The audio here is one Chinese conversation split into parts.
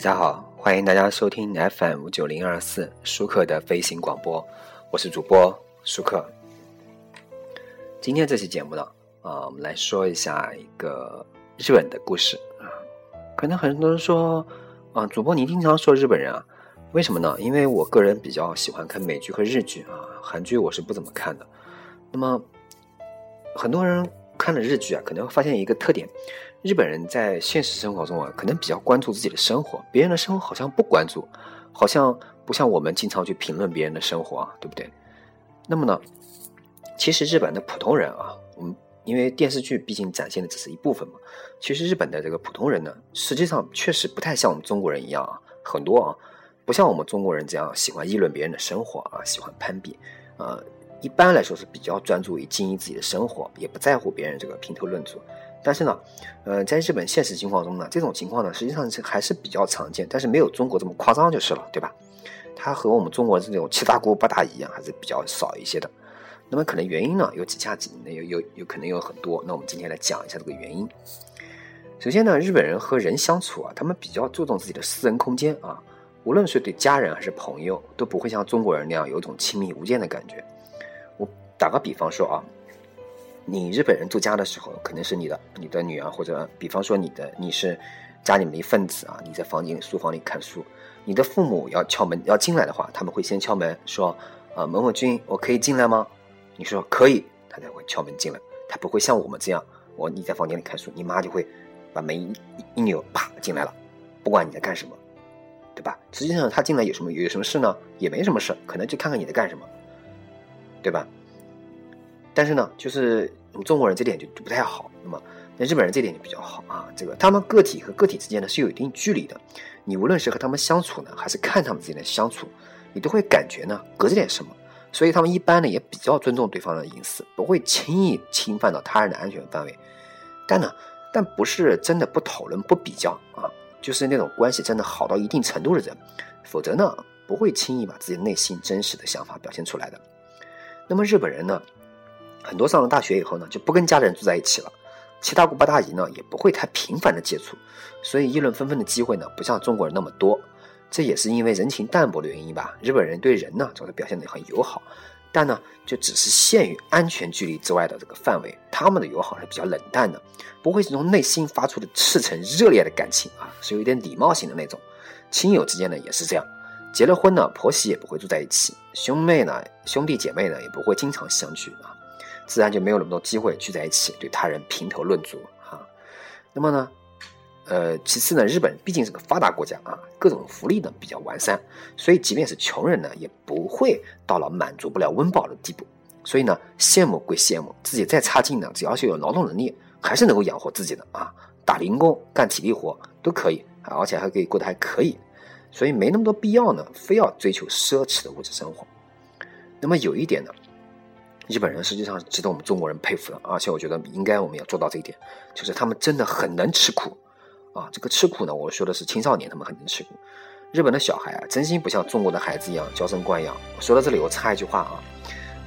大家好，欢迎大家收听 FM 九零二四舒克的飞行广播，我是主播舒克。今天这期节目呢，啊，我们来说一下一个日本的故事啊。可能很多人说，啊，主播你经常说日本人啊，为什么呢？因为我个人比较喜欢看美剧和日剧啊，韩剧我是不怎么看的。那么很多人看了日剧啊，可能会发现一个特点。日本人在现实生活中啊，可能比较关注自己的生活，别人的生活好像不关注，好像不像我们经常去评论别人的生活啊，对不对？那么呢，其实日本的普通人啊，我们因为电视剧毕竟展现的只是一部分嘛，其实日本的这个普通人呢，实际上确实不太像我们中国人一样啊，很多啊，不像我们中国人这样喜欢议论别人的生活啊，喜欢攀比，呃，一般来说是比较专注于经营自己的生活，也不在乎别人这个评头论足。但是呢，呃，在日本现实情况中呢，这种情况呢，实际上是还是比较常见，但是没有中国这么夸张就是了，对吧？它和我们中国这种七大姑八大姨一样，还是比较少一些的。那么可能原因呢，有几下几，有有有可能有很多。那我们今天来讲一下这个原因。首先呢，日本人和人相处啊，他们比较注重自己的私人空间啊，无论是对家人还是朋友，都不会像中国人那样有一种亲密无间的感觉。打个比方说啊。你日本人住家的时候，可能是你的你的女儿，或者比方说你的你是家里面一份子啊，你在房间书房里看书，你的父母要敲门要进来的话，他们会先敲门说：“啊，某某君，我可以进来吗？”你说可以，他才会敲门进来，他不会像我们这样，我你在房间里看书，你妈就会把门一一扭，啪进来了，不管你在干什么，对吧？实际上他进来有什么有什么事呢？也没什么事，可能就看看你在干什么，对吧？但是呢，就是我们中国人这点就就不太好。那么，那日本人这点就比较好啊。这个他们个体和个体之间呢是有一定距离的。你无论是和他们相处呢，还是看他们之间的相处，你都会感觉呢隔着点什么。所以他们一般呢也比较尊重对方的隐私，不会轻易侵犯到他人的安全范围。但呢，但不是真的不讨论、不比较啊，就是那种关系真的好到一定程度的人，否则呢不会轻易把自己内心真实的想法表现出来的。那么日本人呢？很多上了大学以后呢，就不跟家人住在一起了，七大姑八大姨呢也不会太频繁的接触，所以议论纷纷的机会呢不像中国人那么多。这也是因为人情淡薄的原因吧。日本人对人呢总是表现得很友好，但呢就只是限于安全距离之外的这个范围，他们的友好是比较冷淡的，不会是从内心发出的赤诚热烈的感情啊，是有一点礼貌型的那种。亲友之间呢也是这样，结了婚呢婆媳也不会住在一起，兄妹呢兄弟姐妹呢也不会经常相聚啊。自然就没有那么多机会聚在一起对他人评头论足啊。那么呢，呃，其次呢，日本毕竟是个发达国家啊，各种福利呢比较完善，所以即便是穷人呢，也不会到了满足不了温饱的地步。所以呢，羡慕归羡慕，自己再差劲呢，只要是有劳动能力，还是能够养活自己的啊。打零工、干体力活都可以，而且还可以过得还可以。所以没那么多必要呢，非要追求奢侈的物质生活。那么有一点呢。日本人实际上值得我们中国人佩服的，而且我觉得应该我们要做到这一点，就是他们真的很能吃苦啊！这个吃苦呢，我说的是青少年，他们很能吃苦。日本的小孩啊，真心不像中国的孩子一样娇生惯养。说到这里，我插一句话啊，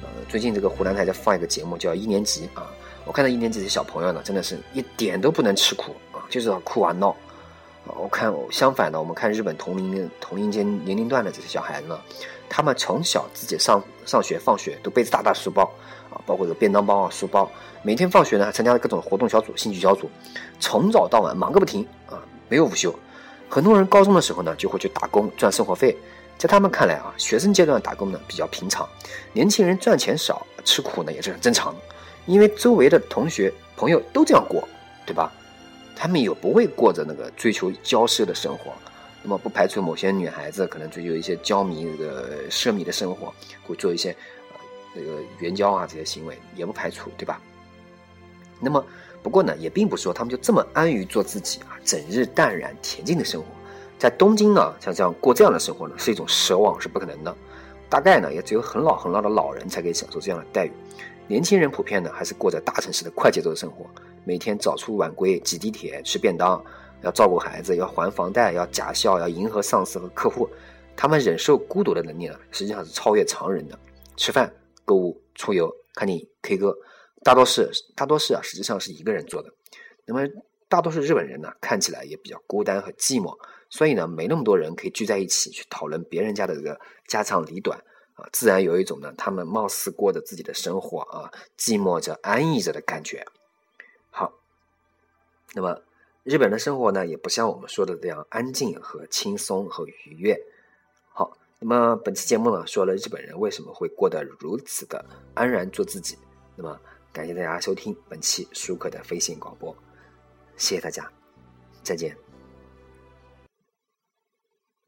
呃，最近这个湖南台在放一个节目叫《一年级》啊，我看到一年级的小朋友呢，真的是一点都不能吃苦啊，就是要哭啊闹。我看相反的，我们看日本同龄的同龄间年龄段的这些小孩子呢。他们从小自己上上学、放学都背着大大书包啊，包括这个便当包啊、书包。每天放学呢，还参加各种活动小组、兴趣小组，从早到晚忙个不停啊，没有午休。很多人高中的时候呢，就会去打工赚生活费。在他们看来啊，学生阶段打工呢比较平常。年轻人赚钱少、吃苦呢也是很正常的，因为周围的同学朋友都这样过，对吧？他们也不会过着那个追求骄奢的生活。那么不排除某些女孩子可能追求一些娇迷这个奢靡的生活，会做一些呃这个援交啊这些行为，也不排除，对吧？那么不过呢，也并不是说他们就这么安于做自己啊，整日淡然恬静的生活。在东京呢，像这样过这样的生活呢，是一种奢望，是不可能的。大概呢，也只有很老很老的老人才可以享受这样的待遇。年轻人普遍呢，还是过着大城市的快节奏的生活，每天早出晚归，挤地铁，吃便当。要照顾孩子，要还房贷，要假笑，要迎合上司和客户，他们忍受孤独的能力呢，实际上是超越常人的。吃饭、购物、出游、看电影、K 歌，大多是大多是啊，实际上是一个人做的。那么，大多数日本人呢，看起来也比较孤单和寂寞，所以呢，没那么多人可以聚在一起去讨论别人家的这个家长里短啊，自然有一种呢，他们貌似过着自己的生活啊，寂寞着、安逸着的感觉。那么日本的生活呢，也不像我们说的这样安静和轻松和愉悦。好，那么本期节目呢，说了日本人为什么会过得如此的安然做自己。那么感谢大家收听本期舒克的飞行广播，谢谢大家，再见。